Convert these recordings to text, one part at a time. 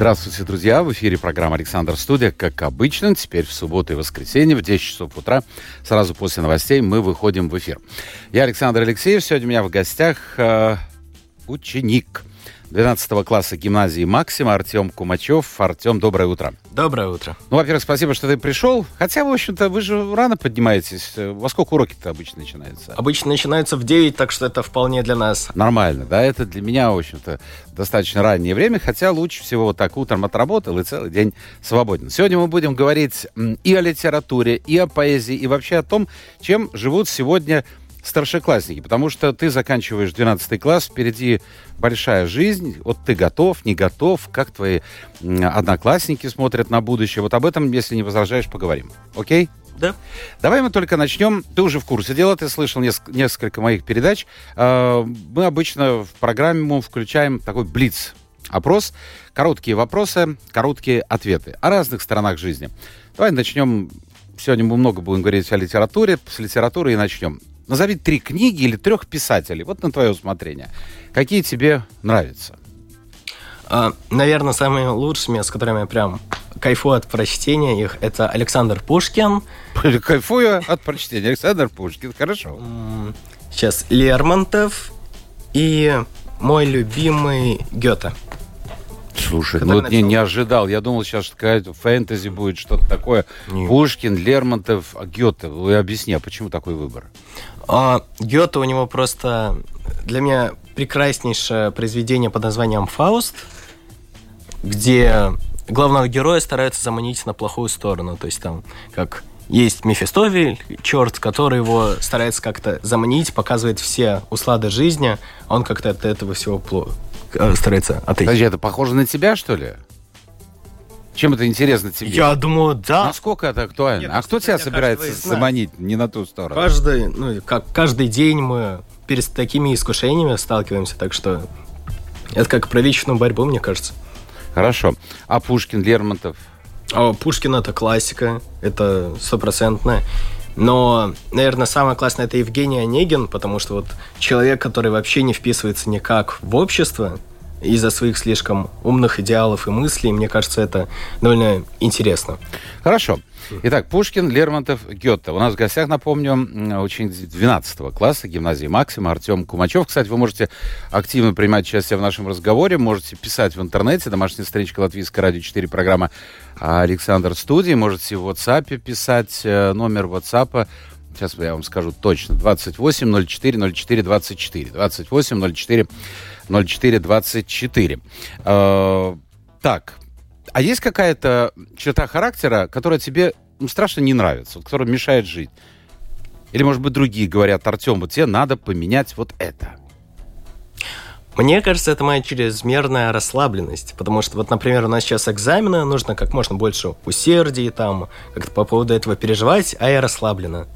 Здравствуйте, друзья! В эфире программа «Александр Студия». Как обычно, теперь в субботу и воскресенье в 10 часов утра, сразу после новостей, мы выходим в эфир. Я Александр Алексеев. Сегодня у меня в гостях э, ученик 12 класса гимназии «Максима» Артем Кумачев. Артем, доброе утро. Доброе утро. Ну, во-первых, спасибо, что ты пришел. Хотя, в общем-то, вы же рано поднимаетесь. Во сколько уроки-то обычно начинаются? Обычно начинаются в 9, так что это вполне для нас. Нормально, да? Это для меня, в общем-то, достаточно раннее время, хотя лучше всего вот так утром отработал и целый день свободен. Сегодня мы будем говорить и о литературе, и о поэзии, и вообще о том, чем живут сегодня старшеклассники, потому что ты заканчиваешь 12 класс, впереди большая жизнь, вот ты готов, не готов, как твои одноклассники смотрят на будущее. Вот об этом, если не возражаешь, поговорим. Окей? Да. Давай мы только начнем. Ты уже в курсе дела, ты слышал неск- несколько моих передач. А, мы обычно в программу включаем такой блиц. Опрос, короткие вопросы, короткие ответы о разных сторонах жизни. Давай начнем. Сегодня мы много будем говорить о литературе. С литературы и начнем. Назови три книги или трех писателей. Вот на твое усмотрение. Какие тебе нравятся? А, наверное, самыми лучшими, с которыми я прям кайфую от прочтения их, это Александр Пушкин. Кайфую от прочтения. Александр Пушкин. Хорошо. Сейчас Лермонтов и мой любимый Гёте. Слушай, ну вот не, не ожидал. Я думал, сейчас какая-то фэнтези будет, что-то такое. Нет. Пушкин, Лермонтов, а Гёте. Вы объясни, а почему такой выбор? А, Гёте у него просто для меня прекраснейшее произведение под названием «Фауст», где главного героя стараются заманить на плохую сторону. То есть там как есть Мефистофель, черт, который его старается как-то заманить, показывает все услады жизни, а он как-то от этого всего плохо старается отойти. Подожди, это похоже на тебя, что ли? Чем это интересно тебе? Я думаю, да. Насколько это актуально? Нет, а кто тебя собирается заманить не на ту сторону? Каждый, ну, как каждый день мы перед такими искушениями сталкиваемся, так что это как про вечную борьбу, мне кажется. Хорошо. А Пушкин, Лермонтов? А Пушкин это классика, это стопроцентная. Но, наверное, самое классное это Евгений Онегин, потому что вот человек, который вообще не вписывается никак в общество из-за своих слишком умных идеалов и мыслей, мне кажется, это довольно интересно. Хорошо. Итак, Пушкин, Лермонтов, Гетте. У нас в гостях, напомню, м, ученик 12 класса гимназии Максима Артем Кумачев. Кстати, вы можете активно принимать участие в нашем разговоре, можете писать в интернете, домашняя страничка Латвийской радио 4, программа Александр Студии, можете в WhatsApp писать, э, номер WhatsApp Сейчас я вам скажу точно. 28 04 04 24. 28 04 04 24. Э, так, а есть какая-то черта характера, которая тебе ну, страшно не нравится, вот, которая мешает жить? Или, может быть, другие говорят, Артем, вот тебе надо поменять вот это. Мне кажется, это моя чрезмерная расслабленность, потому что вот, например, у нас сейчас экзамены, нужно как можно больше усердий, там, как-то по поводу этого переживать, а я расслабленно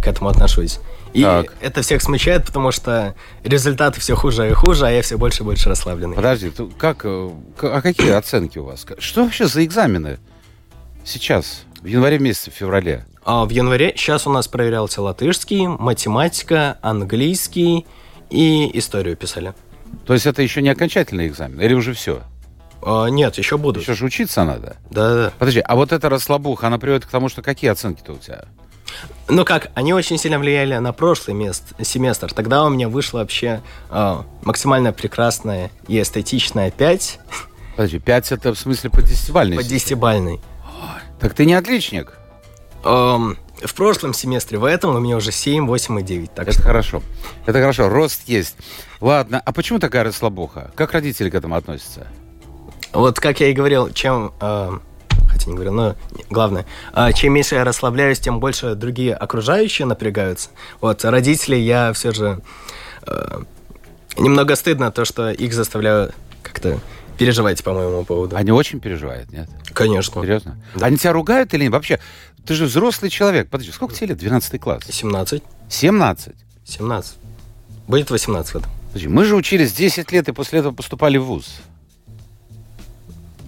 к этому отношусь. И Так. это всех смущает, потому что результаты все хуже и хуже, а я все больше и больше расслабленный. Подожди, ты как, э, а какие оценки у вас? Что вообще за экзамены сейчас, в январе месяце, в феврале? А в январе сейчас у нас проверялся латышский, математика, английский и историю писали. То есть это еще не окончательный экзамен? Или уже все? А, нет, еще буду. Еще же учиться надо. Да-да. Подожди, а вот эта расслабуха, она приводит к тому, что какие оценки-то у тебя? Ну как, они очень сильно влияли на прошлый мест, семестр. Тогда у меня вышло вообще а, максимально прекрасная и эстетичная 5 Подожди, 5 это в смысле по десятибальной? по 10-бальной. Так ты не отличник. Ам, в прошлом семестре, в этом у меня уже 7, 8 и 9. Так Это что хорошо. Это хорошо, рост есть. Ладно, а почему такая расслабуха? Как родители к этому относятся? вот как я и говорил, чем... а, хотя не говорил, но главное, а, чем меньше я расслабляюсь, тем больше другие окружающие напрягаются. Вот родители я все же... а, немного стыдно то, что их заставляю как-то переживать по моему поводу. Они очень переживают, нет? Конечно. Серьезно? Они тебя ругают или нет? Вообще, ты же взрослый человек. Подожди, сколько тебе лет? 12 класс. 17. 17. 17. Будет 18 в этом. Подожди, мы же учились 10 лет и после этого поступали в ВУЗ.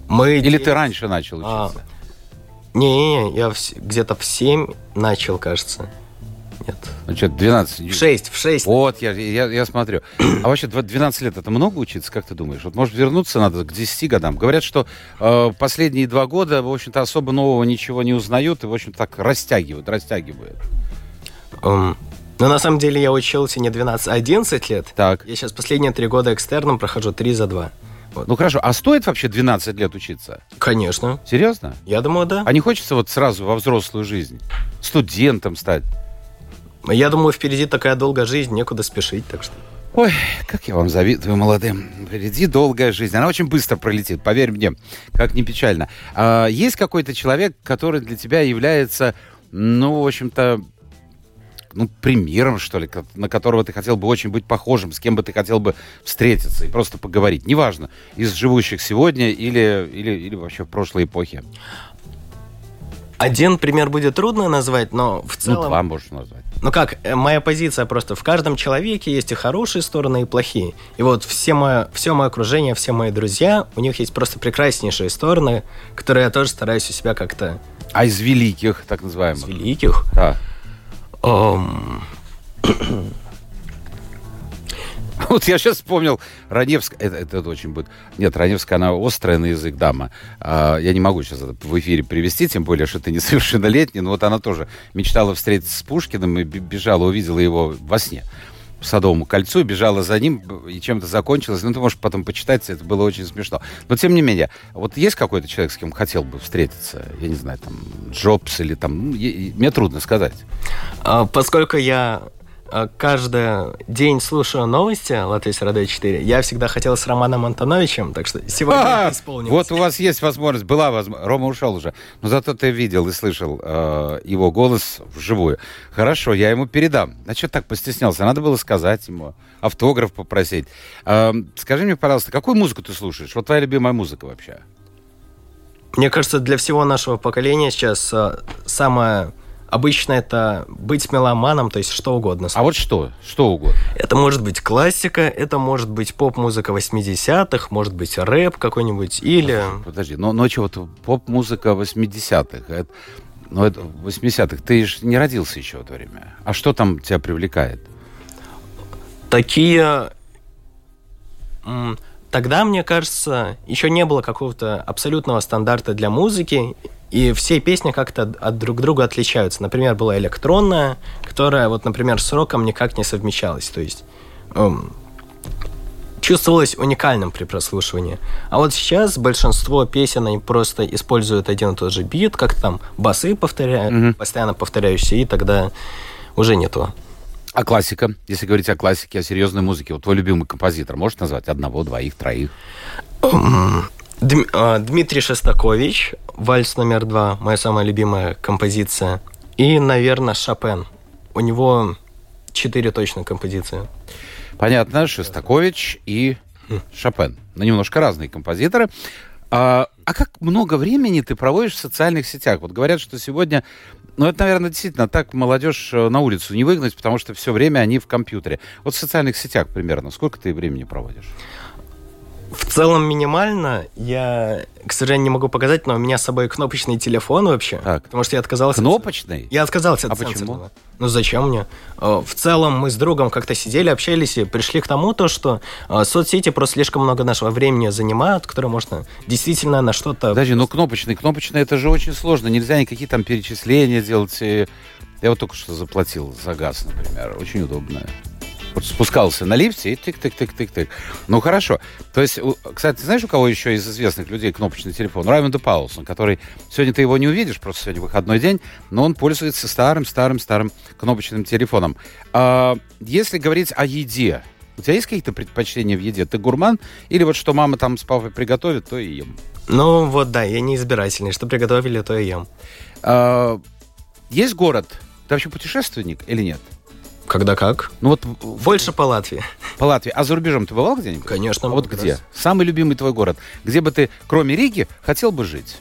Мы Или ты раньше начал А, учиться? Не-не-не, я вс- где-то в 7 начал, кажется. Нет. Ну что, 12? В 6, в 6. Вот, я, я, я смотрю. А вообще, дв- 12 лет это много учиться, как ты думаешь? Вот, может, вернуться надо к 10 годам? Говорят, что э, последние два года, в общем-то, особо нового ничего не узнают и, в общем-то, так растягивают, растягивают. Эм, но на самом деле я учился не 12, а 11 лет. Так. Я сейчас последние три года экстерном прохожу 3 за 2. Ну хорошо, а стоит вообще 12 лет учиться? Конечно. Серьезно? Я думаю, да. А не хочется вот сразу во взрослую жизнь? Студентом стать? Я думаю, впереди такая долгая жизнь, некуда спешить, так что... Ой, как я вам завидую, молодым. Впереди долгая жизнь. Она очень быстро пролетит, поверь мне, как не печально. А, есть какой-то человек, который для тебя является, ну, в общем-то, ну, примером, что ли, на которого ты хотел бы очень быть похожим, с кем бы ты хотел бы встретиться и просто поговорить. Неважно, из живущих сегодня или, или, или вообще в прошлой эпохе. Один пример будет трудно назвать, но в Ну, целом... два можешь назвать. Ну как, э, моя позиция просто, в каждом человеке есть и хорошие стороны, и плохие. И вот все мое, все мое окружение, все мои друзья, у них есть просто прекраснейшие стороны, которые я тоже стараюсь у себя как-то А из великих, так называемых? из великих. Да. Вот я сейчас вспомнил Раневская. Это, это очень будет... Нет, Раневская, она острая на язык дама. А, я не могу сейчас это в эфире привести, тем более, что ты несовершеннолетний. Но вот она тоже мечтала встретиться с Пушкиным и бежала, увидела его во сне Садовому кольцу, бежала за ним, и чем-то закончилось. Ну, ты можешь потом почитать, это было очень смешно. Но, тем не менее, вот есть какой-то человек, с кем хотел бы встретиться? Я не знаю, там, Джобс или там... ну, мне трудно сказать. а, Поскольку я каждый день слушаю новости Латвийс Радио 4, я всегда хотел с Романом Антоновичем, так что сегодня А, исполнилось. Вот у вас есть возможность, была возможность. Рома ушел уже. Но зато ты видел и слышал э, его голос вживую. Хорошо, я ему передам. А что так постеснялся? Надо было сказать ему, автограф попросить. Э, скажи мне, пожалуйста, какую музыку ты слушаешь? Вот твоя любимая музыка вообще? Мне кажется, для всего нашего поколения сейчас а, самое обычное это быть меломаном, то есть что угодно. А вот что? Что угодно. Это может быть классика, это может быть поп-музыка 80-х, может быть рэп какой-нибудь, или... Подожди, ну что, вот поп-музыка 80-х, это, ну, это 80-х, ты же не родился еще в это время. А что там тебя привлекает? Такие... Тогда, мне кажется, еще не было какого-то абсолютного стандарта для музыки, и все песни как-то от- от друг друга отличаются. Например, была электронная, которая, вот, например, с роком никак не совмещалась. То есть эм, чувствовалось уникальным при прослушивании. А вот сейчас большинство песен, они просто используют один и тот же бит, как там басы повторяют, Мгм. постоянно повторяющиеся, и тогда уже не то. А классика? Если говорить о классике, о серьезной музыке, вот твой любимый композитор, можешь назвать одного, двоих, троих? Дм- а, Дмитрий Шостакович, вальс номер два, моя самая любимая композиция. И, наверное, Шопен. У него четыре точно композиции. Понятно, Шостакович и Шопен. Ну, немножко разные композиторы. А, а как много времени ты проводишь в социальных сетях? Вот говорят, что сегодня, ну, это, наверное, действительно так молодежь э, на улицу не выгнать, потому что все время они в компьютере. Вот в социальных сетях примерно сколько ты времени проводишь? В целом минимально. Я, к сожалению, не могу показать, но у меня с собой кнопочный телефон вообще. Так. Потому что я отказался... от- Кнопочный? Я отказался от А почему? сенсорного. Ну зачем мне? Э, В целом мы с другом как-то сидели, общались и пришли к тому, то, что э, соцсети просто слишком много нашего времени занимают, которое можно действительно на что-то... Подожди, ну кнопочный, кнопочный, это же очень сложно. Нельзя никакие там перечисления делать. Я вот только что заплатил за газ, например. Очень удобно. Вот спускался на лифте и тык-тык-тык-тык-тык. Ну, хорошо. То есть, кстати, знаешь, у кого еще из известных людей кнопочный телефон? Раймонда Паулсон, который... Сегодня ты его не увидишь, просто сегодня выходной день, но он пользуется старым-старым-старым кнопочным телефоном. А, если говорить о еде, у тебя есть какие-то предпочтения в еде? Ты гурман? Или вот что мама там с папой приготовит, то и ем? Ну вот да, я не избирательный. Что приготовили, то и ем. А, есть город? Ты вообще путешественник или нет? Когда как? Ну вот Больше по Латвии. по Латвии. А за рубежом ты бывал где-нибудь? Конечно. А вот где? раз. Самый любимый твой город? Где бы ты, кроме Риги, хотел бы жить?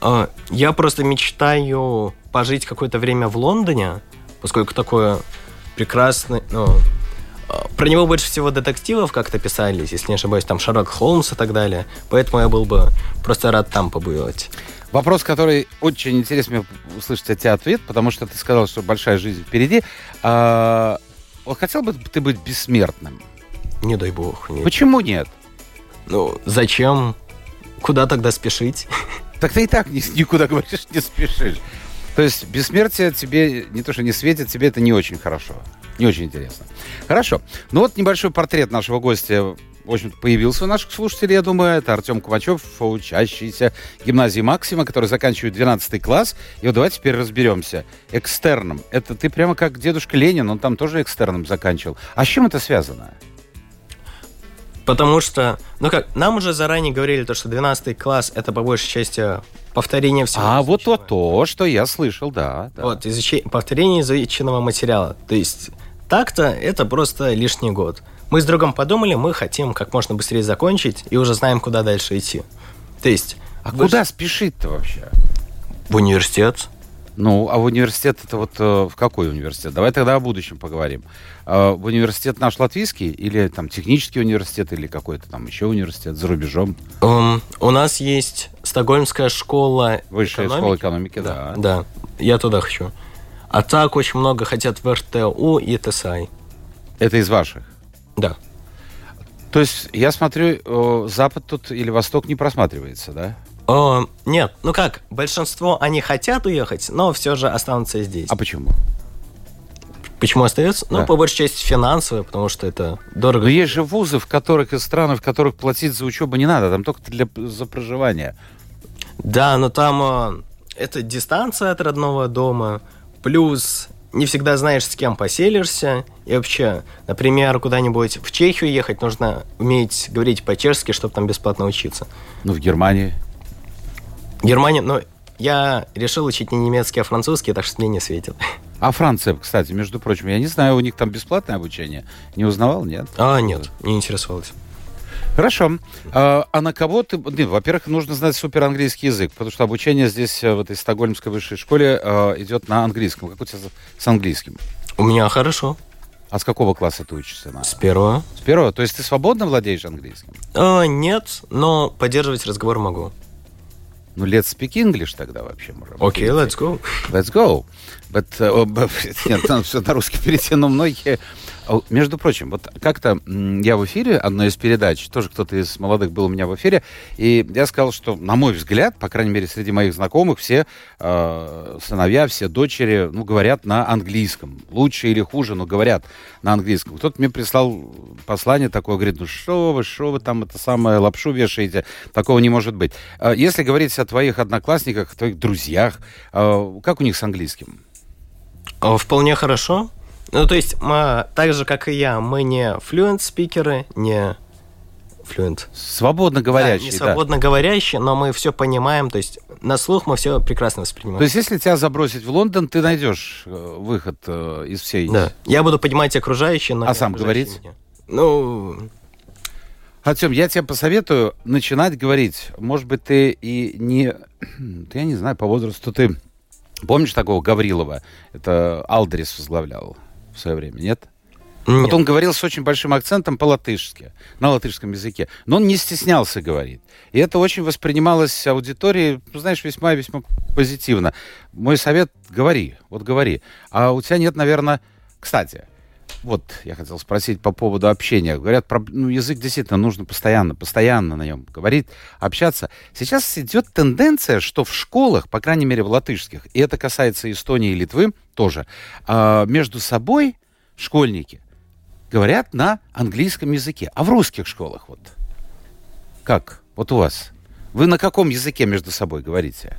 А, Я просто мечтаю пожить какое-то время в Лондоне, поскольку такое прекрасный, ну, а, про него больше всего детективов как-то писались, если не ошибаюсь, там Шерлок Холмс и так далее. Поэтому я был бы просто рад там побывать. Вопрос, который очень интересно мне услышать от тебя ответ, потому что ты сказал, что большая жизнь впереди. А, вот хотел бы ты быть бессмертным? Не дай бог. Нет. Почему нет? Ну, зачем? Куда тогда спешить? Так ты и так никуда, говоришь, не спешишь. То есть бессмертие тебе не то, что не светит, тебе это не очень хорошо. Не очень интересно. Хорошо. Ну вот небольшой портрет нашего гостя в общем появился у наших слушателей, я думаю. Это Артем Кумачев, учащийся гимназии Максима, который заканчивает 12 класс. И вот давайте теперь разберемся. Экстерном. Это ты прямо как дедушка Ленин, он там тоже экстерном заканчивал. А с чем это связано? Потому что, ну как, нам уже заранее говорили, то, что 12 класс это по большей части повторение всего. А вот то, то, что я слышал, да. да. Вот, изуч... повторение изученного материала. То есть так-то это просто лишний год. Мы с другом подумали, мы хотим как можно быстрее закончить и уже знаем, куда дальше идти. То есть... А больше... куда спешить-то вообще? В университет. Ну, а в университет это вот э, в какой университет? Давай тогда о будущем поговорим. Э, в университет наш латвийский или там технический университет или какой-то там еще университет за рубежом? Um, у нас есть Стокгольмская школа Высшая экономики. школа экономики, да. Да, я туда хочу. А так очень много хотят в РТУ и ТСАИ. Это из ваших? Да. То есть, я смотрю, Запад тут или Восток не просматривается, да? О, нет, ну как, большинство, они хотят уехать, но все же останутся здесь. А почему? Почему остается? Ну, да. Ну, по большей части финансовые, потому что это дорого. Но есть же вузы, в которых из стран, в которых платить за учебу не надо, там только для, за проживание. Да, но там э, это дистанция от родного дома, плюс не всегда знаешь, с кем поселишься. И вообще, например, куда-нибудь в Чехию ехать, нужно уметь говорить по-чешски, чтобы там бесплатно учиться. Ну, в Германии? Германия, ну, я решил учить не немецкий, а французский, так что мне не светит. А Франция, кстати, между прочим, я не знаю, у них там бесплатное обучение. Не узнавал, нет? А, нет, не интересовался. Хорошо. А, а на кого ты... Нет, во-первых, нужно знать супер английский язык, потому что обучение здесь, э, в этой стокгольмской высшей школе, э, идет на английском. Как у тебя с английским? У меня хорошо. А с какого класса ты учишься? На... С первого. С первого? То есть ты свободно владеешь английским? А, нет, но поддерживать разговор могу. Ну, let's speak English тогда вообще можем. Окей, okay, let's go. Let's go. But, uh, нет, надо все на русский перейти, но многие между прочим, вот как-то я в эфире, одной из передач, тоже кто-то из молодых был у меня в эфире, и я сказал, что, на мой взгляд, по крайней мере, среди моих знакомых, все э, сыновья, все дочери, ну, говорят на английском. Лучше или хуже, но говорят на английском. Кто-то мне прислал послание такое, говорит, ну что вы, что вы там это самое лапшу вешаете, такого не может быть. А если говорить о твоих одноклассниках, твоих друзьях, э, как у них с английским? Вполне хорошо. Ну, то есть, мы, так же, как и я, мы не fluent спикеры, не fluent. Свободно говорящие. Да, не свободно да. говорящие, но мы все понимаем, то есть на слух мы все прекрасно воспринимаем. То есть, если тебя забросить в Лондон, ты найдешь э, выход э, из всей... Да, я буду понимать окружающие, но... А сам говорить? Меня. Ну... Артем, я тебе посоветую начинать говорить. Может быть, ты и не... Я не знаю, по возрасту ты... Помнишь такого Гаврилова? Это Алдрис возглавлял в свое время, нет? Нет. Вот он говорил с очень большим акцентом по-латышски, на латышском языке. Но он не стеснялся говорить. И это очень воспринималось аудиторией, ну, знаешь, весьма-весьма позитивно. Мой совет — говори, вот говори. А у тебя нет, наверное... Кстати, вот я хотел спросить по поводу общения. Говорят, про, ну, язык действительно нужно постоянно, постоянно на нем говорить, общаться. Сейчас идет тенденция, что в школах, по крайней мере в латышских, и это касается Эстонии и Литвы тоже, э, между собой школьники говорят на английском языке. А в русских школах вот как? Вот у вас. Вы на каком языке между собой говорите?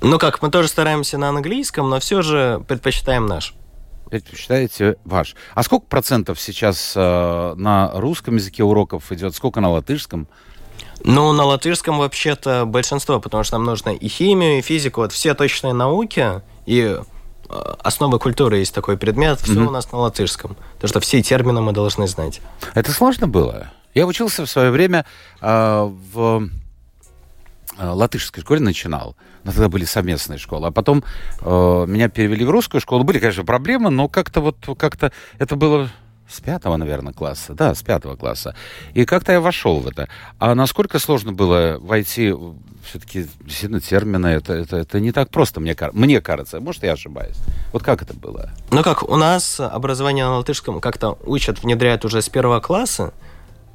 Ну как, мы тоже стараемся на английском, но все же предпочитаем наш предпочитаете ваш. А сколько процентов сейчас э, на русском языке уроков идет, сколько на латышском? Ну, на латышском вообще-то большинство, потому что нам нужно и химию, и физику, вот все точные науки, и э, основы культуры есть такой предмет, все mm-hmm. у нас на латышском. Потому что все термины мы должны знать. Это сложно было? Я учился в свое время э, в латышской школе начинал. Но тогда были совместные школы. А потом э, меня перевели в русскую школу. Были, конечно, проблемы, но как-то вот как-то это было с пятого, наверное, класса. Да, с пятого класса. И как-то я вошел в это. А насколько сложно было войти все-таки действительно термины, это, это, это не так просто, мне, мне кажется. Может, я ошибаюсь. Вот как это было? Ну как, у нас образование на латышском как-то учат, внедряют уже с первого класса.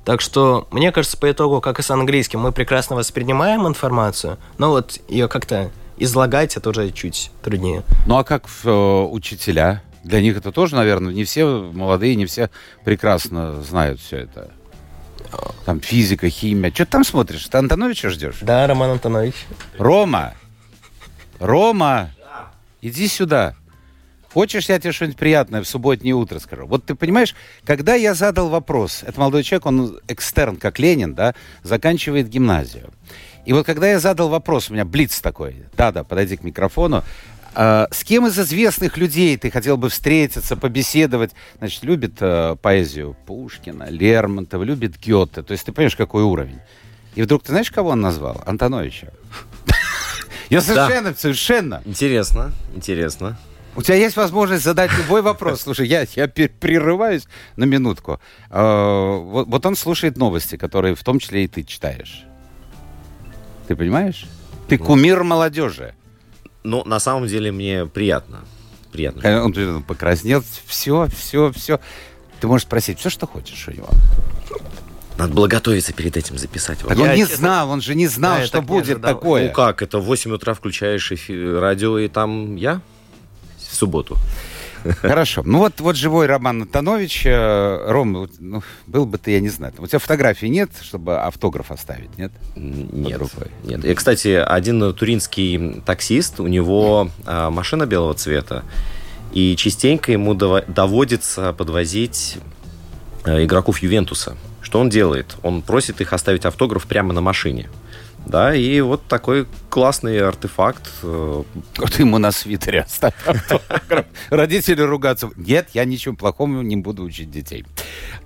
Так что, мне кажется, по итогу, как и с английским, мы прекрасно воспринимаем информацию, но вот ее как-то излагать это уже чуть труднее. Ну а как э, учителя? Для них это тоже, наверное, не все молодые, не все прекрасно знают все это. Там физика, химия. Что ты там смотришь? Ты Антоновича ждешь? Да, Роман Антонович. Рома! Рома! Иди сюда. Хочешь, я тебе что-нибудь приятное в субботнее утро скажу? Вот ты понимаешь, когда я задал вопрос, это молодой человек, он экстерн, как Ленин, да, заканчивает гимназию. И вот когда я задал вопрос, у меня блиц такой, да-да, подойди к микрофону, а, с кем из известных людей ты хотел бы встретиться, побеседовать? Значит, любит э, поэзию Пушкина, Лермонтова, любит Гёте. То есть ты понимаешь, какой уровень. И вдруг ты знаешь, кого он назвал? Антоновича. Я совершенно, совершенно. Интересно, интересно. У тебя есть возможность задать любой вопрос. Слушай, я, я прерываюсь на минутку. А, вот, вот он слушает новости, которые в том числе и ты читаешь. Ты понимаешь? Ты кумир молодежи. Но на самом деле мне приятно. Приятно. Э, он покраснел. Все, все, все. Ты можешь спросить все, что хочешь у него. Надо было готовиться перед этим записать. Так он не знал, он же не знал, да, что будет такое. Ну как, это в 8 утра включаешь эфир, радио, и там я в субботу. Хорошо. Ну вот, вот живой Роман Антонович. Э, Ром, ну, был бы ты, я не знаю. У тебя фотографии нет, чтобы автограф оставить, нет? Нет. Нет. И, кстати, один туринский таксист, у него а, машина белого цвета, и частенько ему доводится подвозить а, игроков Ювентуса. Что он делает? Он просит их оставить автограф прямо на машине. Да, и вот такой классный артефакт. Э, вот ему на свитере оставь Родители ругаться. Нет, я ничего плохого не буду учить детей.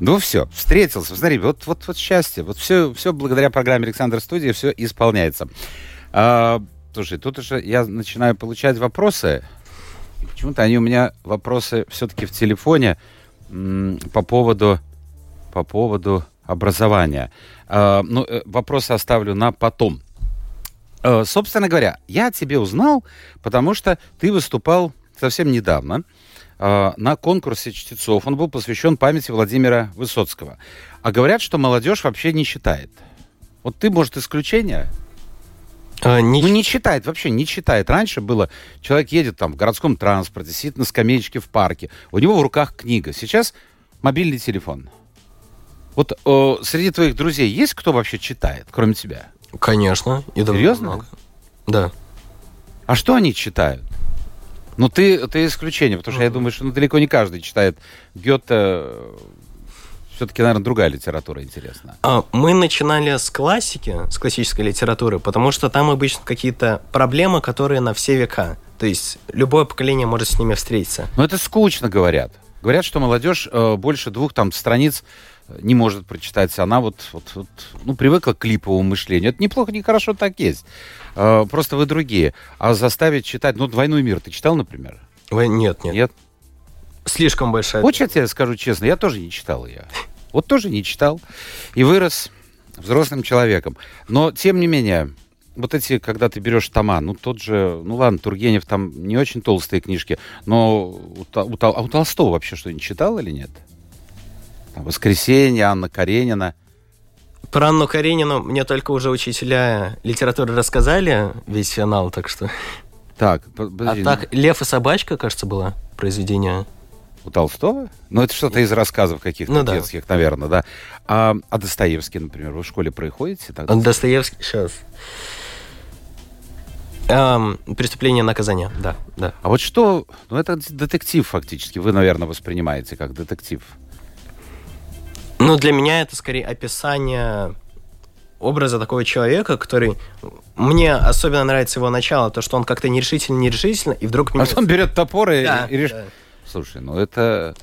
Ну все, встретился. Смотри, вот, вот, вот счастье. Вот все, все благодаря программе Александр Студия все исполняется. А, слушай, тут уже я начинаю получать вопросы. Почему-то они у меня вопросы все-таки в телефоне по поводу, по поводу образования. А, ну, э, вопросы оставлю на потом. А, собственно говоря, я о тебе узнал, потому что ты выступал совсем недавно а, на конкурсе чтецов. Он был посвящен памяти Владимира Высоцкого. А говорят, что молодежь вообще не читает. Вот ты, может, исключение? А, не... Ну, не читает, вообще не читает. Раньше было, человек едет там в городском транспорте, сидит на скамеечке в парке, у него в руках книга. Сейчас мобильный телефон. Вот о, среди твоих друзей есть кто вообще читает, кроме тебя? Конечно. И Серьезно? Много. Да. А что они читают? Ну, ты, ты исключение, потому что я думаю, что ну, далеко не каждый читает Гёте. Все-таки, наверное, другая литература интересна. Мы начинали с классики, с классической литературы, потому что там обычно какие-то проблемы, которые на все века. То есть любое поколение может с ними встретиться. Но это скучно, говорят. Говорят, что молодежь э, больше двух там страниц не может прочитать. Она вот, вот, вот ну, привыкла к клиповому мышлению. Это неплохо, не хорошо так есть. Э, просто вы другие. А заставить читать, ну, «Двойной мир» ты читал, например? Нет, нет. Нет? Слишком большая. Вот я тебе скажу честно, я тоже не читал ее. Вот тоже не читал. И вырос взрослым человеком. Но, тем не менее, вот эти, когда ты берешь тома, ну тот же, ну ладно, Тургенев там не очень толстые книжки, но у, у, а у Толстого вообще что-нибудь читал или нет? «Воскресенье», Анна Каренина. Про Анну Каренину мне только уже учителя литературы рассказали весь финал, так что... Так, подожди. А так, «Лев и собачка», кажется, было произведение. У Толстого? Ну, это что-то из рассказов каких-то ну, детских, да. наверное, да. А, а Достоевский, например, вы в школе проходите? Так? Достоевский, сейчас. Эм, преступление наказания, да, да. А вот что, ну это детектив фактически, вы, наверное, воспринимаете как детектив. Ну, для меня это скорее описание образа такого человека, который... Мне особенно нравится его начало, то, что он как-то нерешительно, нерешительно, и вдруг... А он берет топор и, да, и реш... да. Слушай, ну это...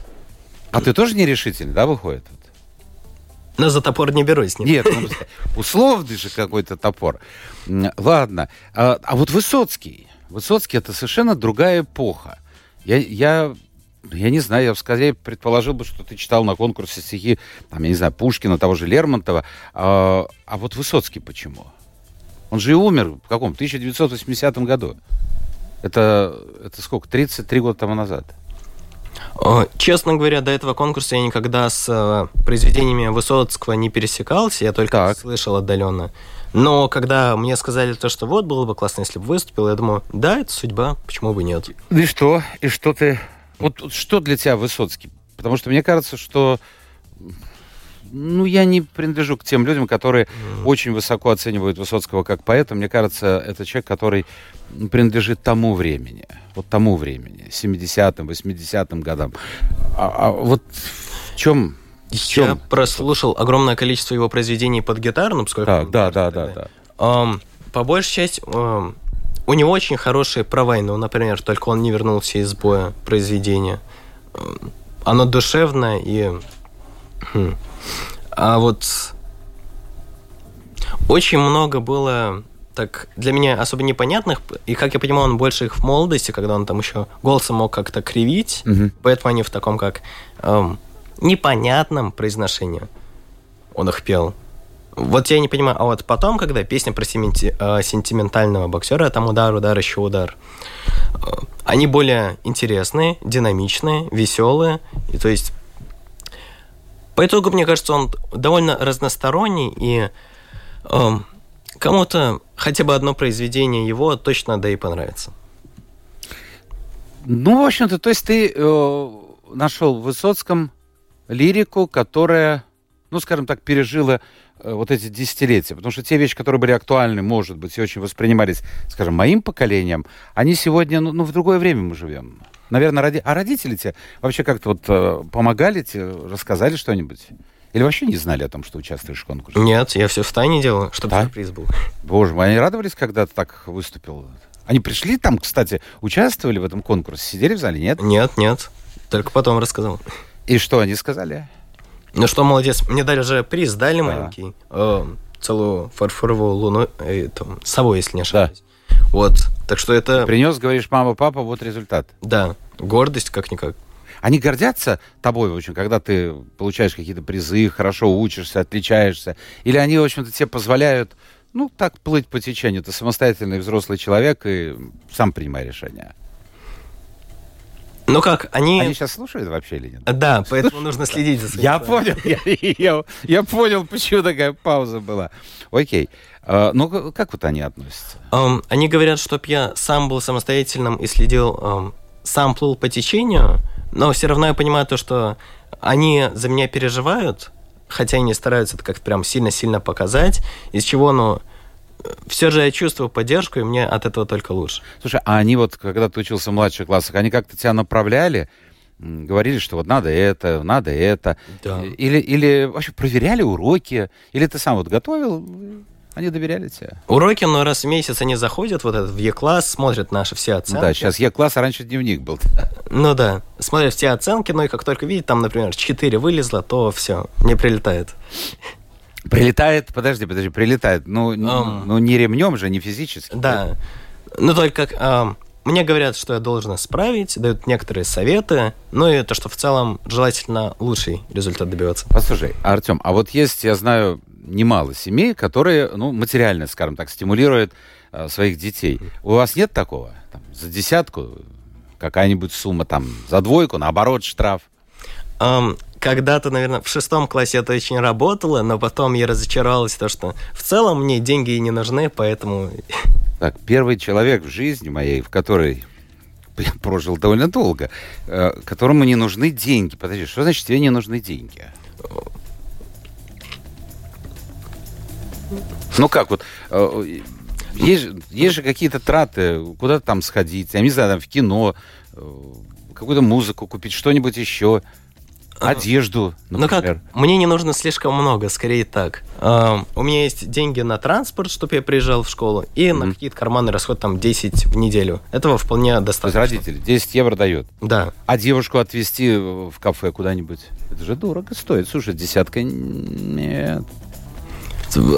А ты тоже нерешительный, да, выходит? Но за топор не берусь. Нет, ну, условный же какой-то топор. Ладно. А, а вот Высоцкий. Высоцкий это совершенно другая эпоха. Я, я, я не знаю, я скорее предположил бы, что ты читал на конкурсе стихи, там, я не знаю, Пушкина, того же Лермонтова. А, а вот Высоцкий почему? Он же и умер в каком? 1980 году. Это, это сколько? 33 года тому назад. Честно говоря, до этого конкурса я никогда с э, произведениями Высоцкого не пересекался, я только так. слышал отдаленно. Но когда мне сказали то, что вот, было бы классно, если бы выступил, я думаю, да, это судьба, почему бы нет. И что? И что ты... Вот что для тебя Высоцкий? Потому что мне кажется, что ну, я не принадлежу к тем людям, которые mm. очень высоко оценивают Высоцкого как поэта. Мне кажется, это человек, который принадлежит тому времени. Вот тому времени. 70-м, 80-м годам. А, а вот в чем... В чем? Я прослушал огромное количество его произведений под гитару, ну, поскольку... Так, да, да, да, да. Um, по большей части, um, у него очень хорошие про войну, например, только он не вернулся из боя произведение. Um, оно душевное и... Хм, а вот очень много было так для меня особо непонятных, и как я понимаю, он больше их в молодости, когда он там еще голосом мог как-то кривить, угу. поэтому они в таком как эм, непонятном произношении он их пел. Вот я не понимаю, а вот потом, когда песня про сементи, э, сентиментального боксера, там удар, удар, еще удар, э, они более интересные, динамичные, веселые, и то есть по итогу, мне кажется, он довольно разносторонний, и э, кому-то хотя бы одно произведение его точно да и понравится. Ну, в общем-то, то есть ты э, нашел в Высоцком лирику, которая, ну, скажем так, пережила э, вот эти десятилетия. Потому что те вещи, которые были актуальны, может быть, и очень воспринимались, скажем, моим поколением, они сегодня, ну, ну в другое время мы живем. Наверное, роди... а родители тебе вообще как-то вот э, помогали тебе, рассказали что-нибудь? Или вообще не знали о том, что участвуешь в конкурсе? Нет, я все в тайне делал, чтобы да? сюрприз был. Боже мой, они радовались, когда ты так выступил? Они пришли там, кстати, участвовали в этом конкурсе? Сидели в зале, нет? Нет, нет. Только потом рассказал. И что они сказали? Ну что, молодец. Мне дали же приз, дали да. маленький. Э, целую фарфоровую луну, э, там, сову, если не ошибаюсь. Да. Вот. Так что это... Принес, говоришь, мама, папа, вот результат. Да. Гордость как-никак. Они гордятся тобой, в общем, когда ты получаешь какие-то призы, хорошо учишься, отличаешься? Или они, в общем-то, тебе позволяют, ну, так плыть по течению? Ты самостоятельный взрослый человек и сам принимай решения. Ну как, они... Они сейчас слушают вообще или нет? Да, поэтому нужно следить за своим. Я понял, я, понял, почему такая пауза была. Окей. Uh, ну, как вот они относятся? Они говорят, чтоб я сам был самостоятельным и следил, сам плыл по течению, но все равно я понимаю то, что они за меня переживают, хотя они стараются это как-то прям сильно-сильно показать, из чего, ну, все же я чувствую поддержку, и мне от этого только лучше. Слушай, а они вот, когда ты учился в младших классах, они как-то тебя направляли, говорили, что вот надо это, надо это, да. или, или вообще проверяли уроки, или ты сам вот готовил, они доверяли тебе? Уроки, но раз в месяц они заходят вот этот в Е-класс, смотрят наши все оценки. Да, сейчас Е-класс, а раньше дневник был. Ну да, смотрят все оценки, ну и как только видят, там, например, 4 вылезло, то все, не прилетает. Прилетает, подожди, подожди, прилетает. Ну, um, ну не ремнем же, не физически. Да. Ну только. Um, мне говорят, что я должен исправить, дают некоторые советы, ну и то, что в целом желательно лучший результат добиваться. Послушай, Артем, а вот есть, я знаю, немало семей, которые, ну, материально, скажем так, стимулируют э, своих детей. У вас нет такого? Там, за десятку какая-нибудь сумма, там, за двойку, наоборот, штраф? Um, когда-то, наверное, в шестом классе это очень работало, но потом я разочаровалась, то, что в целом мне деньги не нужны, поэтому... Так, первый человек в жизни моей, в которой я прожил довольно долго, э, которому не нужны деньги. Подожди, что значит тебе не нужны деньги? Ну как вот, э, есть, есть же какие-то траты, куда-то там сходить, я не знаю, там в кино, э, какую-то музыку купить, что-нибудь еще. Одежду, Ну например. как, мне не нужно слишком много, скорее так. У меня есть деньги на транспорт, чтобы я приезжал в школу, и на Мгм. какие-то карманный расход, там, 10 в неделю. Этого вполне То есть достаточно. родители 10 евро дают. Да. А девушку отвезти в кафе куда-нибудь? Это же дорого стоит. Слушай, десятка нет.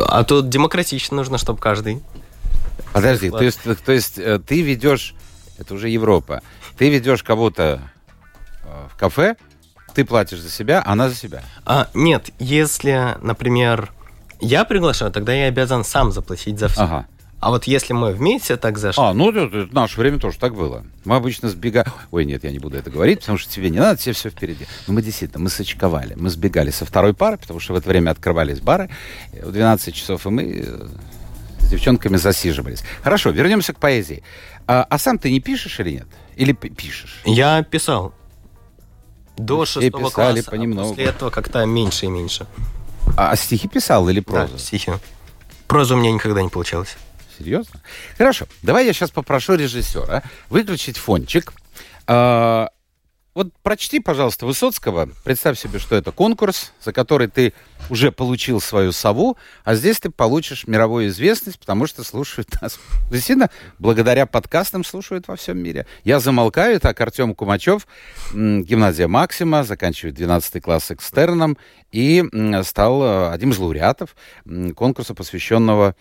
А тут демократично нужно, чтобы каждый. Подожди, Ладно. то есть, то есть э, ты ведешь, это уже Европа, ты ведешь кого-то э, в кафе, ты платишь за себя, она за себя. А, нет, если, например, я приглашаю, тогда я обязан сам заплатить за все. Ага. А вот если мы вместе так зашли, А, ну это, это в наше время тоже так было. Мы обычно сбегаем... Ой, нет, я не буду это говорить, потому что тебе не надо, тебе все впереди. Но мы действительно, мы сочковали. Мы сбегали со второй пары, потому что в это время открывались бары. э, В 12 часов, и мы э, с девчонками засиживались. Хорошо, вернемся к поэзии. А, а сам ты не пишешь или нет? Или пишешь? я писал. До Все шестого писали класса, а понемногу. после этого как-то меньше и меньше. А, а стихи писал или прозу? Да, стихи. Прозу у меня никогда не получалось. Серьезно? Хорошо. Давай я сейчас попрошу режиссера выключить фончик. Вот прочти, пожалуйста, Высоцкого. Представь себе, что это конкурс, за который ты уже получил свою сову, а здесь ты получишь мировую известность, потому что слушают нас. Действительно, благодаря подкастам слушают во всем мире. Я замолкаю. Так, Артем Кумачев, гимназия Максима, заканчивает 12 класс экстерном и стал э, одним из лауреатов конкурса, посвященного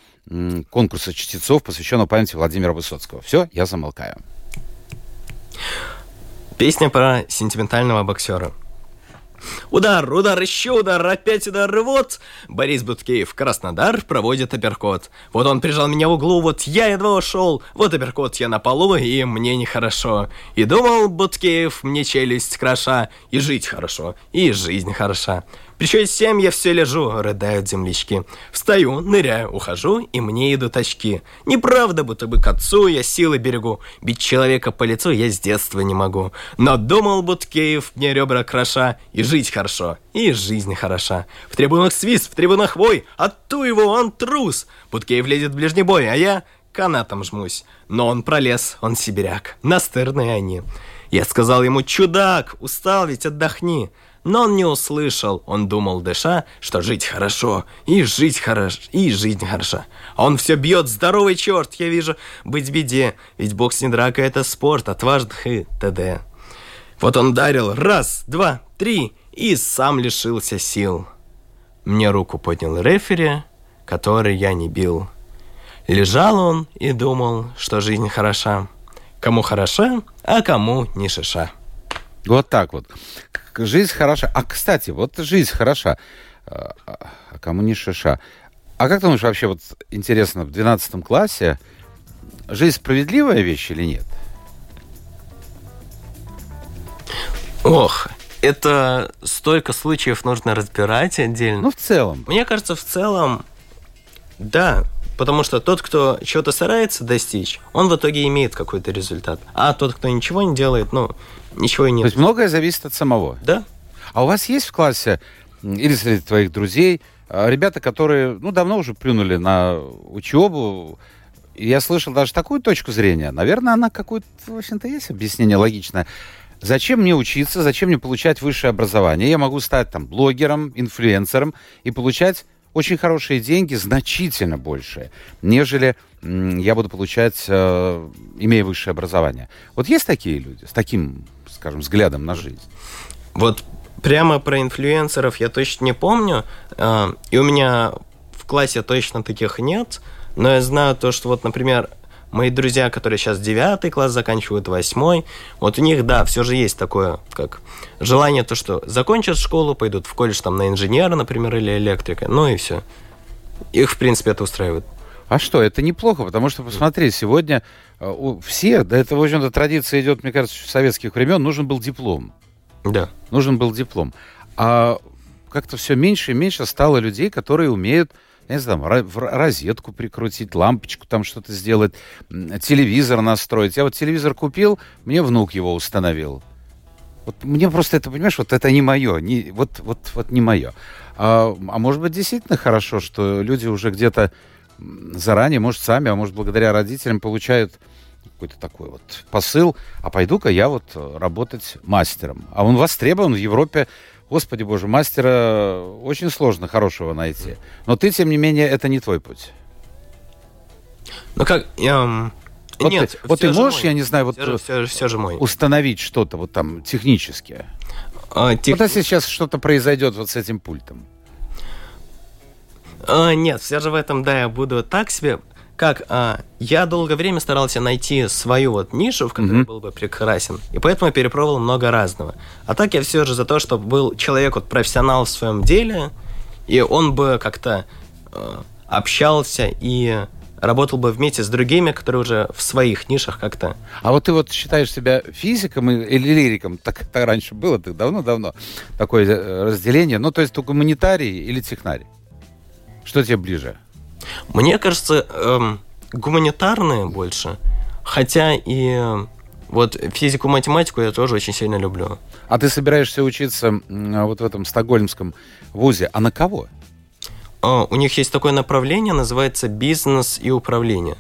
конкурса чтецов, посвященного памяти Владимира Высоцкого. Все, я замолкаю. Песня про сентиментального боксера. Удар, удар, еще удар, опять удар, вот Борис Буткеев, Краснодар, проводит апперкот. Вот он прижал меня в углу, вот я едва ушел, вот апперкот я на полу, и мне нехорошо. И думал Буткеев, мне челюсть кроша, и жить хорошо, и жизнь хороша. Причем семь я все лежу, рыдают землячки. Встаю, ныряю, ухожу, и мне идут очки. Неправда, будто бы к отцу я силы берегу. Бить человека по лицу я с детства не могу. Но думал Буткеев, мне ребра кроша, и жить хорошо, и жизнь хороша. В трибунах свист, в трибунах вой, а ту его он трус. Буткеев лезет в ближний бой, а я канатом жмусь. Но он пролез, он сибиряк, настырные они. Я сказал ему, чудак, устал ведь, отдохни. Но он не услышал, он думал, дыша, что жить хорошо, и жить хорошо, и жизнь хороша. А он все бьет, здоровый черт, я вижу, быть беде, ведь бокс не драка, это спорт, отважных и т.д. Вот он ударил раз, два, три, и сам лишился сил. Мне руку поднял рефери, который я не бил. Лежал он и думал, что жизнь хороша. Кому хороша, а кому не шиша. Вот так вот. Жизнь хороша. А, кстати, вот жизнь хороша. А а кому не шиша. А как ты думаешь, вообще, вот интересно, в 12 классе жизнь справедливая вещь или нет? Ох, это столько случаев нужно разбирать отдельно. Ну, в целом. Мне кажется, в целом, да. Потому что тот, кто чего-то старается достичь, он в итоге имеет какой-то результат. А тот, кто ничего не делает, ну, ничего и То нет. есть многое зависит от самого. Да? А у вас есть в классе или среди твоих друзей а, ребята, которые, ну, давно уже плюнули на учебу, я слышал даже такую точку зрения. Наверное, она какую-то, в общем-то, есть объяснение логичное. Зачем мне учиться, зачем мне получать высшее образование? Я могу стать там блогером, инфлюенсером и получать очень хорошие деньги, значительно большие, нежели я буду получать, э, имея высшее образование. Вот есть такие люди с таким, скажем, взглядом на жизнь? Вот прямо про инфлюенсеров я точно не помню. а, И у меня в классе точно таких нет. Но я знаю то, что вот, например, мои друзья, которые сейчас девятый класс заканчивают, восьмой, вот у них, да, все же есть такое, как желание то, что закончат школу, пойдут в колледж там на инженера, например, или электрика, ну и все. Их, в принципе, это устраивает. А что, это неплохо, потому что, посмотри, сегодня э, у всех, да это, в общем-то, традиция идет, мне кажется, с советских времен, нужен был диплом. Да. Нужен был диплом. А как-то все меньше и меньше стало людей, которые умеют, не знаю, розетку прикрутить, лампочку там что-то сделать, телевизор настроить. Я вот телевизор купил, мне внук его установил. Вот мне просто это, понимаешь, вот это не мое, не, вот, вот, вот не мое. А, а может быть, действительно хорошо, что люди уже где-то заранее, может, сами, а может, благодаря родителям получают какой-то такой вот посыл, а пойду-ка я вот э, работать мастером. А он востребован в Европе, Господи боже, мастера очень сложно хорошего найти. Но ты, тем не менее, это не твой путь. Ну как, эм, Вот нет, ты, вот ты же можешь, мой. я не знаю, вот Всё же- всё же- всё же мой. установить что-то вот там технически? А, тех- Вот если сейчас что-то произойдет вот с этим пультом. А, нет, все же в этом, да, я буду так себе. Как, а, я долгое время старался найти свою вот нишу, в которой Мгм. был бы прекрасен, и поэтому перепробовал много разного. А так я все же за то, чтобы был человек, вот профессионал в своем деле, и он бы как-то э, общался и работал бы вместе с другими, которые уже в своих нишах как-то. А вот ты вот считаешь себя физиком или лириком? Так это раньше было, так давно-давно такое э, разделение. Ну, то есть ты гуманитарий или технарий? Что тебе ближе? Мне кажется, эм, гуманитарные больше, хотя и э, вот физику, математику я тоже очень сильно люблю. А ты собираешься учиться вот в этом стокгольмском вузе. А на кого? А, У них есть такое направление, называется бизнес и управление.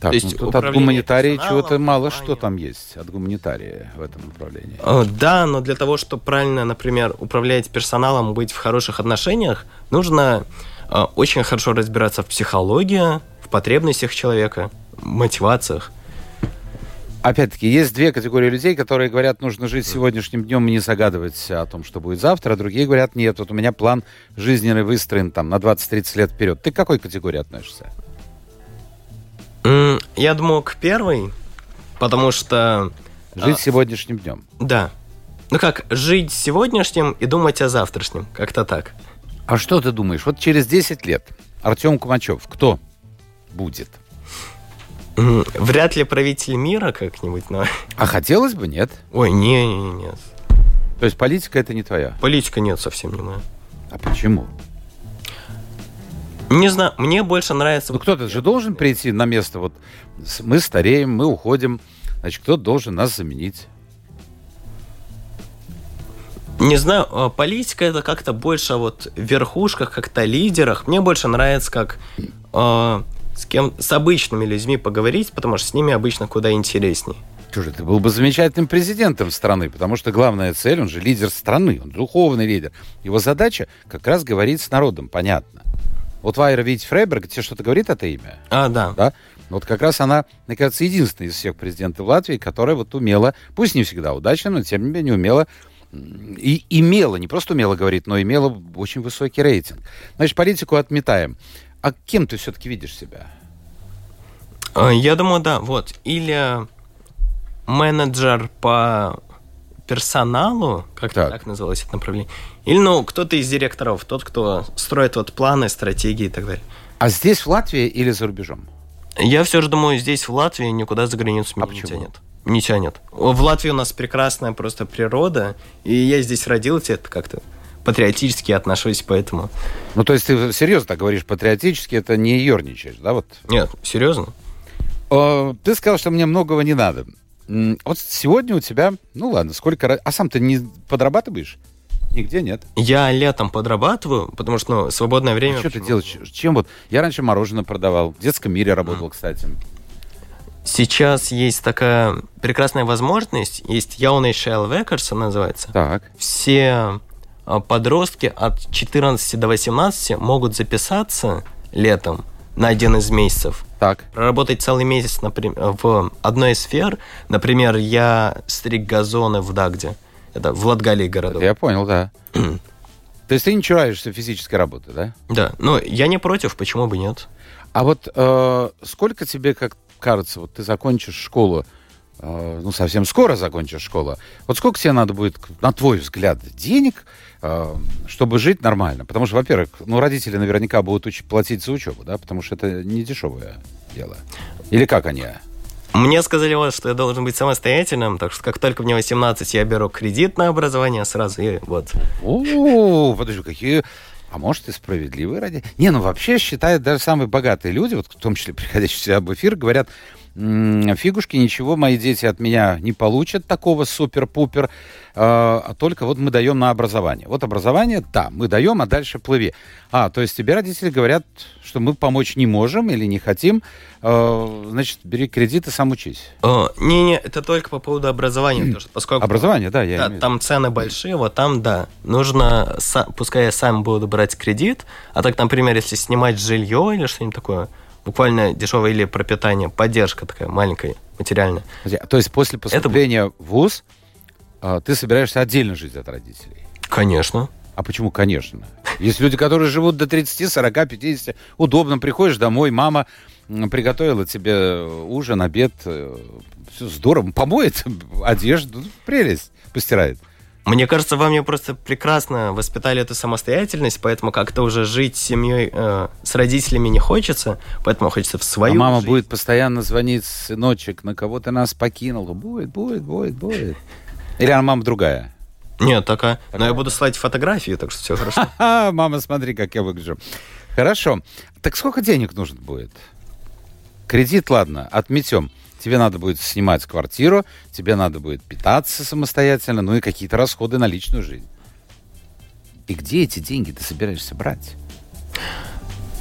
Так, То есть ну, тут от гуманитария персоналом, чего-то мало что там есть. От гуманитария в этом направлении. А, Да, но для того, чтобы правильно, например, управлять персоналом, быть в хороших отношениях, нужно очень хорошо разбираться в психологии, в потребностях человека, мотивациях. Опять-таки, есть две категории людей, которые говорят, нужно жить сегодняшним днем и не загадывать о том, что будет завтра, а другие говорят, нет, вот у меня план жизненный выстроен там на 20-30 лет вперед. Ты к какой категории относишься? Я думаю, к первой, потому что, Жить А. сегодняшним днем. да, ну как, жить сегодняшним и думать о завтрашнем, как-то так. А что ты думаешь? Вот через 10 лет Артем Кумачев, кто будет? М, Вряд ли правитель мира как-нибудь, но... А хотелось бы, нет? Ой, не, не, нет. То есть политика это не твоя. Политика нет совсем не моя. А почему? Не знаю, мне больше нравится... Ну кто-то же должен прийти на место. Вот мы стареем, мы уходим. Значит, кто-то должен нас заменить. Не знаю, а, политика это как-то больше вот в верхушках, как-то лидерах. Мне больше нравится, как а, с кем с обычными людьми поговорить, потому что с ними обычно куда интересней. Что же, ты был бы замечательным президентом страны, потому что главная цель, он же лидер страны, он духовный лидер. Его задача как раз говорить с народом, понятно. Вот Вайра Вить Фрейберг, тебе что-то говорит это имя? А, да. Да? Вот как раз она, мне кажется, единственная из всех президентов Латвии, которая вот умела, пусть не всегда удачно, но тем не менее умела и имела, не просто умела говорить, но имела очень высокий рейтинг. Значит, политику отметаем. А кем ты все-таки видишь себя? А, Я думаю, да, вот. Или менеджер по персоналу, как Так. так. называлось это направление. Или, ну, кто-то из директоров, тот, кто строит вот планы, стратегии и так далее. А здесь, в Латвии или за рубежом? Я все же думаю, здесь, в Латвии, никуда за границу А меня не почему? тянет. Не тянет. В Латвии у нас прекрасная просто природа, и я здесь родился, это как-то патриотически отношусь, поэтому... Ну, то есть ты серьезно так говоришь, патриотически, это не ерничаешь, да? Вот. Нет, серьезно? Э, Ты сказал, что мне многого не надо. Вот сегодня у тебя, ну ладно, сколько... А сам ты не подрабатываешь? Нигде нет. Я летом подрабатываю, потому что, ну, свободное время... А что ты делаешь? Чем вот? Я раньше мороженое продавал, в детском мире работал, кстати. Сейчас есть такая прекрасная возможность, есть Яуный Шейл Векерс, называется. Так. Все а, подростки от 14 до 18 могут записаться летом на один из месяцев. Так. Проработать целый месяц например, в одной из сфер. Например, я стриг газоны в Дагде. Это в Латгалии городок. Я понял, да. То есть ты не чураешься физической работы, да? Да, ну я не против, почему бы нет. А вот э, сколько тебе, как кажется, вот ты закончишь школу, э, ну, совсем скоро закончишь школу, вот сколько тебе надо будет, на твой взгляд, денег, э, чтобы жить нормально? Потому что, во-первых, ну, родители наверняка будут уч- платить за учебу, да, потому что это не дешевое дело. Или как они? Мне сказали вот, что я должен быть самостоятельным, так что как только мне 18, я беру кредит на образование сразу, и вот. О, подожди, какие... А может, и справедливые ради... Не, ну вообще считают даже самые богатые люди, вот в том числе приходящие в эфир, говорят, фигушки, ничего мои дети от меня не получат такого супер-пупер, э, а только вот мы даем на образование. Вот образование, да, мы даем, а дальше плыви. А, то есть тебе родители говорят, что мы помочь не можем или не хотим, э, значит, бери кредит и сам учись. Не-не, это только по поводу образования, потому что поскольку... Образование, да, я Да, имею там цены большие, вот там, да. Нужно, пускай я сам буду брать кредит, а так, например, если снимать жилье или что-нибудь такое, буквально дешевое или пропитание, поддержка такая маленькая, материальная. Подожди, То есть после поступления в ВУЗ э, ты собираешься отдельно жить от родителей? Конечно. А почему, конечно? Есть люди, которые живут до 30, 40, 50. Удобно, приходишь домой, мама приготовила тебе ужин, обед. Все здорово. Помоет одежду. Прелесть. Постирает. Мне кажется, во мне просто прекрасно воспитали эту самостоятельность, поэтому как-то уже жить с семьей, э, с родителями не хочется, поэтому хочется в А свою мама жизнь. будет постоянно звонить, сыночек, на кого ты нас покинул. Будет, будет, будет, будет. Или она мама другая? Нет, такая. Но Такая. я буду слать фотографии, так что все хорошо. А, мама, смотри, как я выгляжу. Хорошо. Так сколько денег нужно будет? Кредит, ладно, отметем. Тебе надо будет снимать квартиру, тебе надо будет питаться самостоятельно, ну и какие-то расходы на личную жизнь. И где эти деньги ты собираешься брать?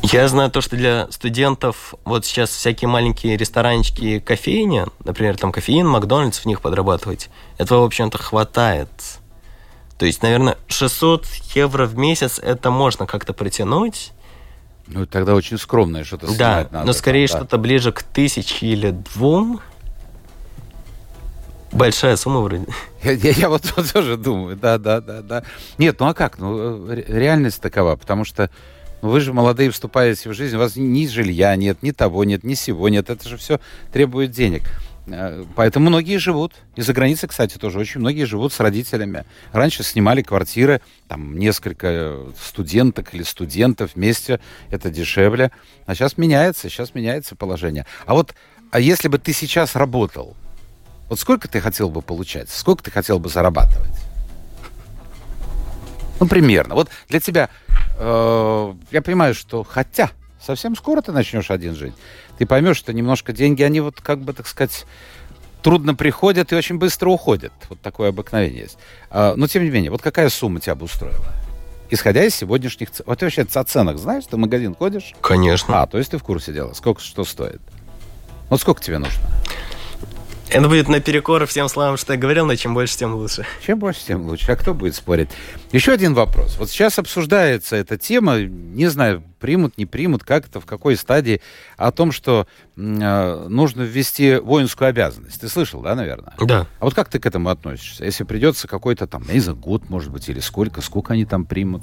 Я знаю то, что для студентов вот сейчас всякие маленькие ресторанчики, кофейни, например, там кофеин, Макдональдс, в них подрабатывать, этого, в общем-то, хватает. То есть, наверное, 600 евро в месяц это можно как-то притянуть. Ну, тогда очень скромное что-то Да, надо. но скорее там, да. что-то ближе к тысяче или двум. Большая сумма вроде. Я, я- я вот, тоже думаю, да, да, да, да. Нет, ну а как? Ну, э, ре- реальность такова, потому что ну, вы же молодые вступаете в жизнь, у вас ни жилья нет, ни того нет, ни сего нет. Это же все требует денег. Э, Поэтому многие живут. И за границей, кстати, тоже очень многие живут с родителями. Раньше снимали квартиры, там несколько студенток или студентов вместе, это дешевле. А сейчас меняется, сейчас меняется положение. А вот, а если бы ты сейчас работал, вот сколько ты хотел бы получать? Сколько ты хотел бы зарабатывать? Ну, примерно. Вот для тебя, э, я понимаю, что хотя совсем скоро ты начнешь один жить, ты поймешь, что немножко деньги, они вот как бы, так сказать, трудно приходят и очень быстро уходят. Вот такое обыкновение есть. А, но, тем не менее, вот какая сумма тебя бы устроила? Исходя из сегодняшних цен. Вот ты вообще о ценах знаешь? Ты в магазин ходишь? Конечно. А, то есть ты в курсе дела. Сколько что стоит? Вот сколько тебе нужно? Это будет наперекор всем словам, что я говорил, но чем больше, тем лучше. Чем больше, тем лучше. А кто будет спорить? Еще один вопрос. Вот сейчас обсуждается эта тема, не знаю, примут, не примут, как это, в какой стадии, о том, что э, нужно ввести воинскую обязанность. Ты слышал, да, наверное? Да. А вот как ты к этому относишься? Если придется какой-то там, я не знаю, год, может быть, или сколько, сколько они там примут?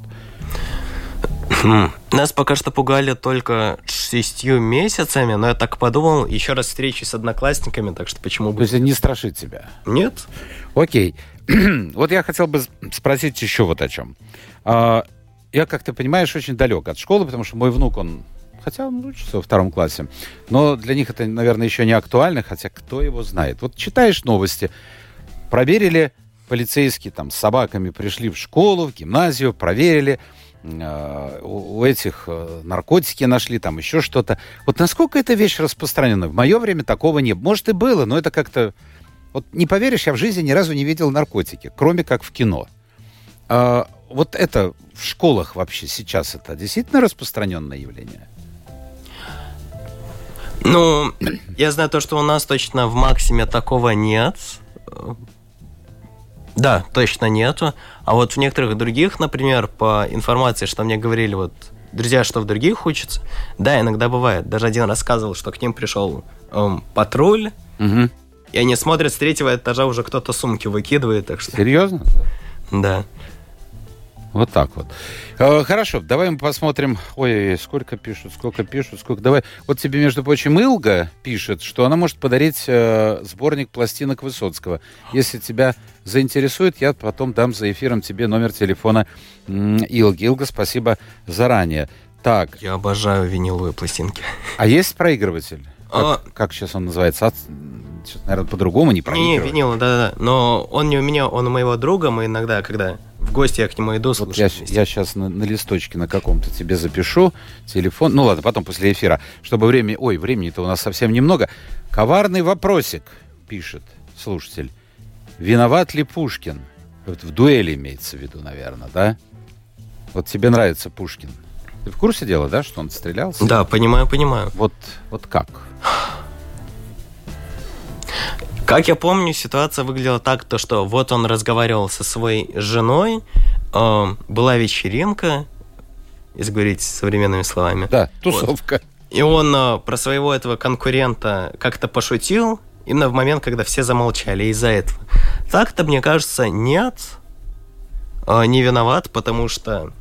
Нас пока что пугали только шестью месяцами, но я так подумал, еще раз встречусь с одноклассниками, так что почему То бы... есть это не страшит тебя? Нет? Окей. вот я хотел бы спросить еще вот о чем. А, я, как ты понимаешь, очень далек от школы, потому что мой внук, он хотя он учится во втором классе, но для них это, наверное, еще не актуально, хотя кто его знает. Вот читаешь новости, проверили полицейские там с собаками пришли в школу, в гимназию, проверили, у у этих э, наркотики нашли, там еще что-то. Вот насколько эта вещь распространена? В мое время такого не было. Может и было, но это как-то... Вот не поверишь, я в жизни ни разу не видел наркотики, кроме как в кино. А, вот это в школах вообще сейчас это действительно распространенное явление? Ну, я знаю то, что у нас точно в Максиме такого нет. Да, точно нету. А вот в некоторых других, например, по информации, что мне говорили вот друзья, что в других учатся, да, иногда бывает. Даже один рассказывал, что к ним пришел эм, патруль, Угу. и они смотрят, с третьего этажа уже кто-то сумки выкидывает, так что... Серьезно? Да. Вот так вот. Э, Хорошо, давай мы посмотрим. Ой, сколько пишут, сколько пишут, сколько. Давай. Вот тебе, между прочим, Илга пишет, что она может подарить э, сборник пластинок Высоцкого. Если тебя заинтересует, я потом дам за эфиром тебе номер телефона Илги. Илга, спасибо заранее. Так, Я обожаю виниловые пластинки. а есть проигрыватель? А. Как, как сейчас он называется? От- Сейчас, наверное, по-другому не Не, не, винил, да-да-да. Но он не у меня, он у моего друга. Мы иногда, когда в гости, я к нему иду, Вот я, вместе. я сейчас на, на листочке на каком-то тебе запишу телефон. Ну ладно, потом после эфира. Чтобы время... Ой, времени-то у нас совсем немного. Коварный вопросик, пишет слушатель. Виноват ли Пушкин? Вот в дуэли имеется в виду, наверное, да? Вот тебе нравится Пушкин. Ты в курсе дела, да, что он стрелялся? Да, понимаю, понимаю. Вот, вот как? Как я помню, ситуация выглядела так, то что вот он разговаривал со своей женой, э, была вечеринка, если говорить современными словами. Да, тусовка. И он э, про своего этого конкурента как-то пошутил, именно в момент, когда все замолчали из-за этого. Так-то, мне кажется, нет, э, не виноват, потому что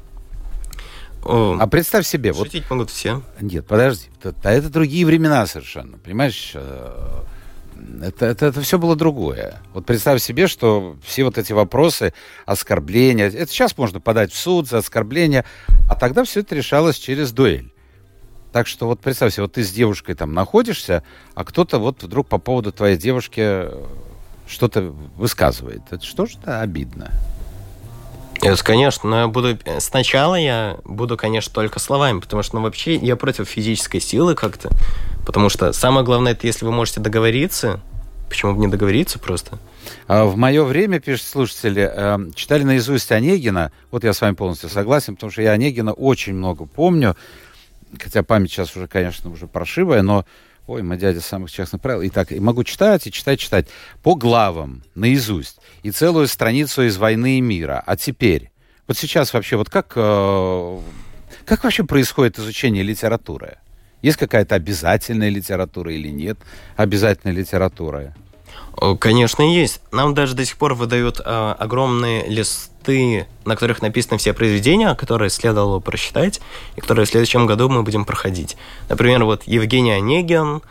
э, А представь себе, вот шутить могут все. Нет, подожди. Это, а это другие времена совершенно. Понимаешь, э, это, это, это все было другое. Вот представь себе, что все вот эти вопросы, оскорбления, это сейчас можно подать в суд за оскорбление, а тогда все это решалось через дуэль. Так что вот представь себе, вот ты с девушкой там находишься, а кто-то вот вдруг по поводу твоей девушки э, что-то высказывает. Это что же обидно? Это, конечно, но я буду... Сначала я буду, конечно, только словами, потому что, ну, вообще, я против физической силы как-то. Потому что самое главное, это если вы можете договориться, почему бы не договориться просто? А В мое время, пишет слушатели, э, читали наизусть Онегина. Вот я с вами полностью согласен, потому что я Онегина очень много помню. Хотя память сейчас уже, конечно, уже прошивая, но Ой, мой дядя самых честных правил. И так, и могу читать, и читать, читать. По главам, наизусть. И целую страницу из «Войны и мира». А теперь, вот сейчас вообще, вот как, э, как вообще происходит изучение литературы? Есть какая-то обязательная литература или нет обязательной литературы? О, Конечно, есть. Нам даже до сих пор выдают а, огромные листы, на которых написаны все произведения, которые следовало просчитать, и которые в следующем году мы будем проходить. Например, вот Евгений Онегин,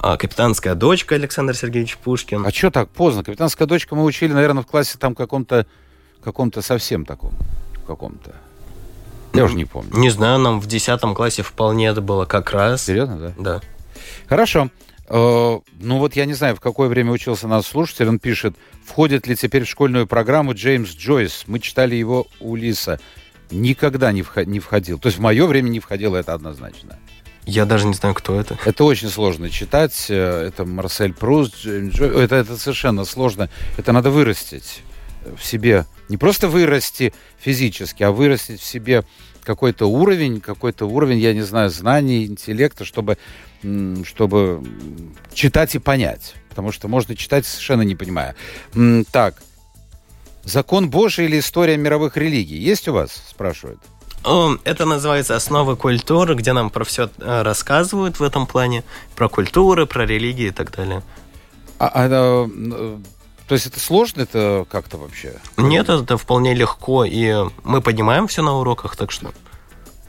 а, «Капитанская дочка» Александр Сергеевич Пушкин. А что так поздно? Капитанская дочка мы учили, наверное, в классе там каком-то, каком-то совсем таком, каком-то. Я уже не помню. Не знаю, нам в 10 классе вполне это было как раз. Серьезно, да? Да. Хорошо. Э, Ну вот я не знаю, в какое время учился наш слушатель. Он пишет, входит ли теперь в школьную программу Джеймс Джойс. Мы читали его у Лиса. Никогда не, вхо- не входил. То есть в мое время не входило это однозначно. Я даже не знаю, кто это. Это очень сложно читать. Э, Это Марсель Джеймс Джойс. Это, это совершенно сложно. Это надо вырастить в себе. Не просто вырасти физически, а вырастить в себе какой-то уровень, какой-то уровень, я не знаю, знаний, интеллекта, чтобы, чтобы читать и понять. Потому что можно читать совершенно не понимая. Так. Закон Божий или история мировых религий? Есть у вас? Спрашивают. Это называется «Основы культуры», где нам про все рассказывают в этом плане. Про культуры, про религии и так далее. А, а, э, то есть это сложно это как-то вообще? Нет, это вполне легко, и мы поднимаем все на уроках, так что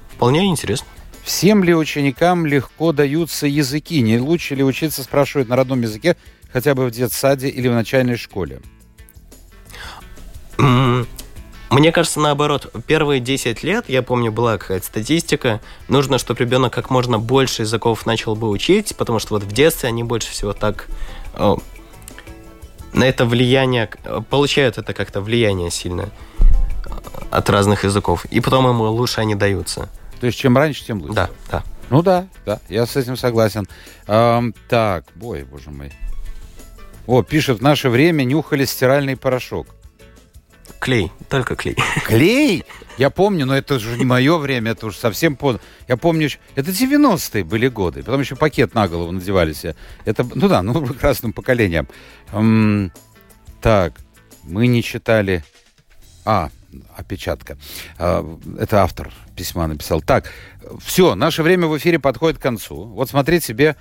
вполне интересно. Всем ли ученикам легко даются языки? Не лучше ли учиться, спрашивают, на родном языке, хотя бы в детсаде или в начальной школе? Мне кажется, наоборот, первые 10 лет, я помню, была какая-то статистика, нужно, чтобы ребенок как можно больше языков начал бы учить, потому что вот в детстве они больше всего так э, на это влияние, э, получают это как-то влияние сильно э, от разных языков, и потом ему лучше они даются. То есть чем раньше, тем лучше. Да, да. Ну да, да, я с этим согласен. Ам, так, бой, боже мой. О, пишет, в наше время нюхали стиральный порошок. Клей, только клей. Клей? Я помню, но это уже не мое время, это уже совсем поздно. Я помню, это 90-е были годы. Потом еще пакет на голову надевали себе. Это, ну да, ну, прекрасным поколением. М, так, мы не читали... А, опечатка. А, Это автор письма написал. Так, все, наше время в эфире подходит к концу. Вот смотрите себе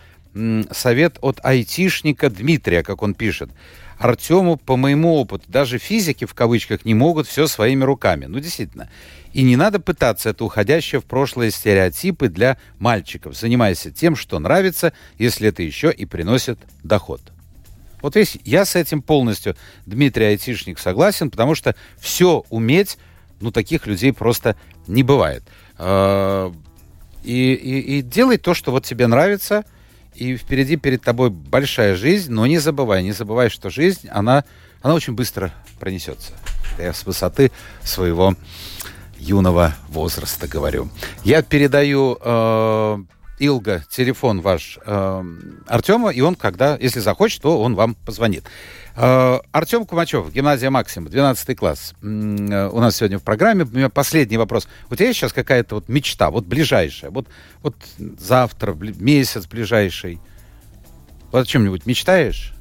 совет от айтишника Дмитрия, как он пишет. Артему, по моему опыту, даже физики в кавычках не могут все своими руками. Ну, действительно. И не надо пытаться это уходящее в прошлое стереотипы для мальчиков. Занимайся тем, что нравится, если это еще и приносит доход. Вот видишь, я с этим полностью, Дмитрий Айтишник, согласен, потому что все уметь, ну, таких людей просто не бывает. Э, И, и, и делай то, что вот тебе нравится, и впереди перед тобой большая жизнь, но не забывай, не забывай, что жизнь, она, она очень быстро пронесется. Я с высоты своего юного возраста говорю. Я передаю э, Илга телефон ваш э, Артема, и он, когда, если захочет, то он вам позвонит. Э, Артем Кумачев, гимназия Максима, 12 класс. Э, у нас сегодня в программе. У меня последний вопрос. У тебя есть сейчас какая-то вот мечта, вот ближайшая, вот, вот завтра, месяц ближайший? Вот о чем-нибудь мечтаешь?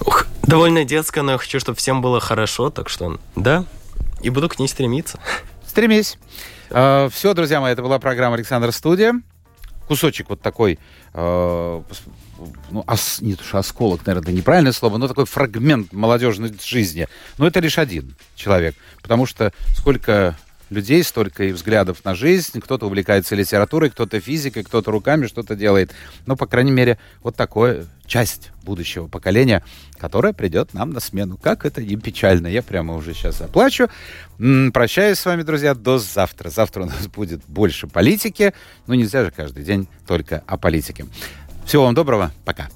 Ух, довольно детская, но я хочу, чтобы всем было хорошо, так что да, и буду к ней стремиться. Стремись. Uh, все, друзья мои, это была программа Александр Студия. Кусочек вот такой, uh, ну, ос, не то что осколок, наверное, неправильное слово, но такой фрагмент молодежной жизни. Но это лишь один человек, потому что сколько людей, столько и взглядов на жизнь. Кто-то увлекается литературой, кто-то физикой, кто-то руками что-то делает. Но, по крайней мере, вот такое часть будущего поколения, которое придет нам на смену. Как это не печально. Я прямо уже сейчас заплачу. Прощаюсь с вами, друзья, до завтра. Завтра у нас будет больше политики. Ну, нельзя же каждый день только о политике. Всего вам доброго. Пока.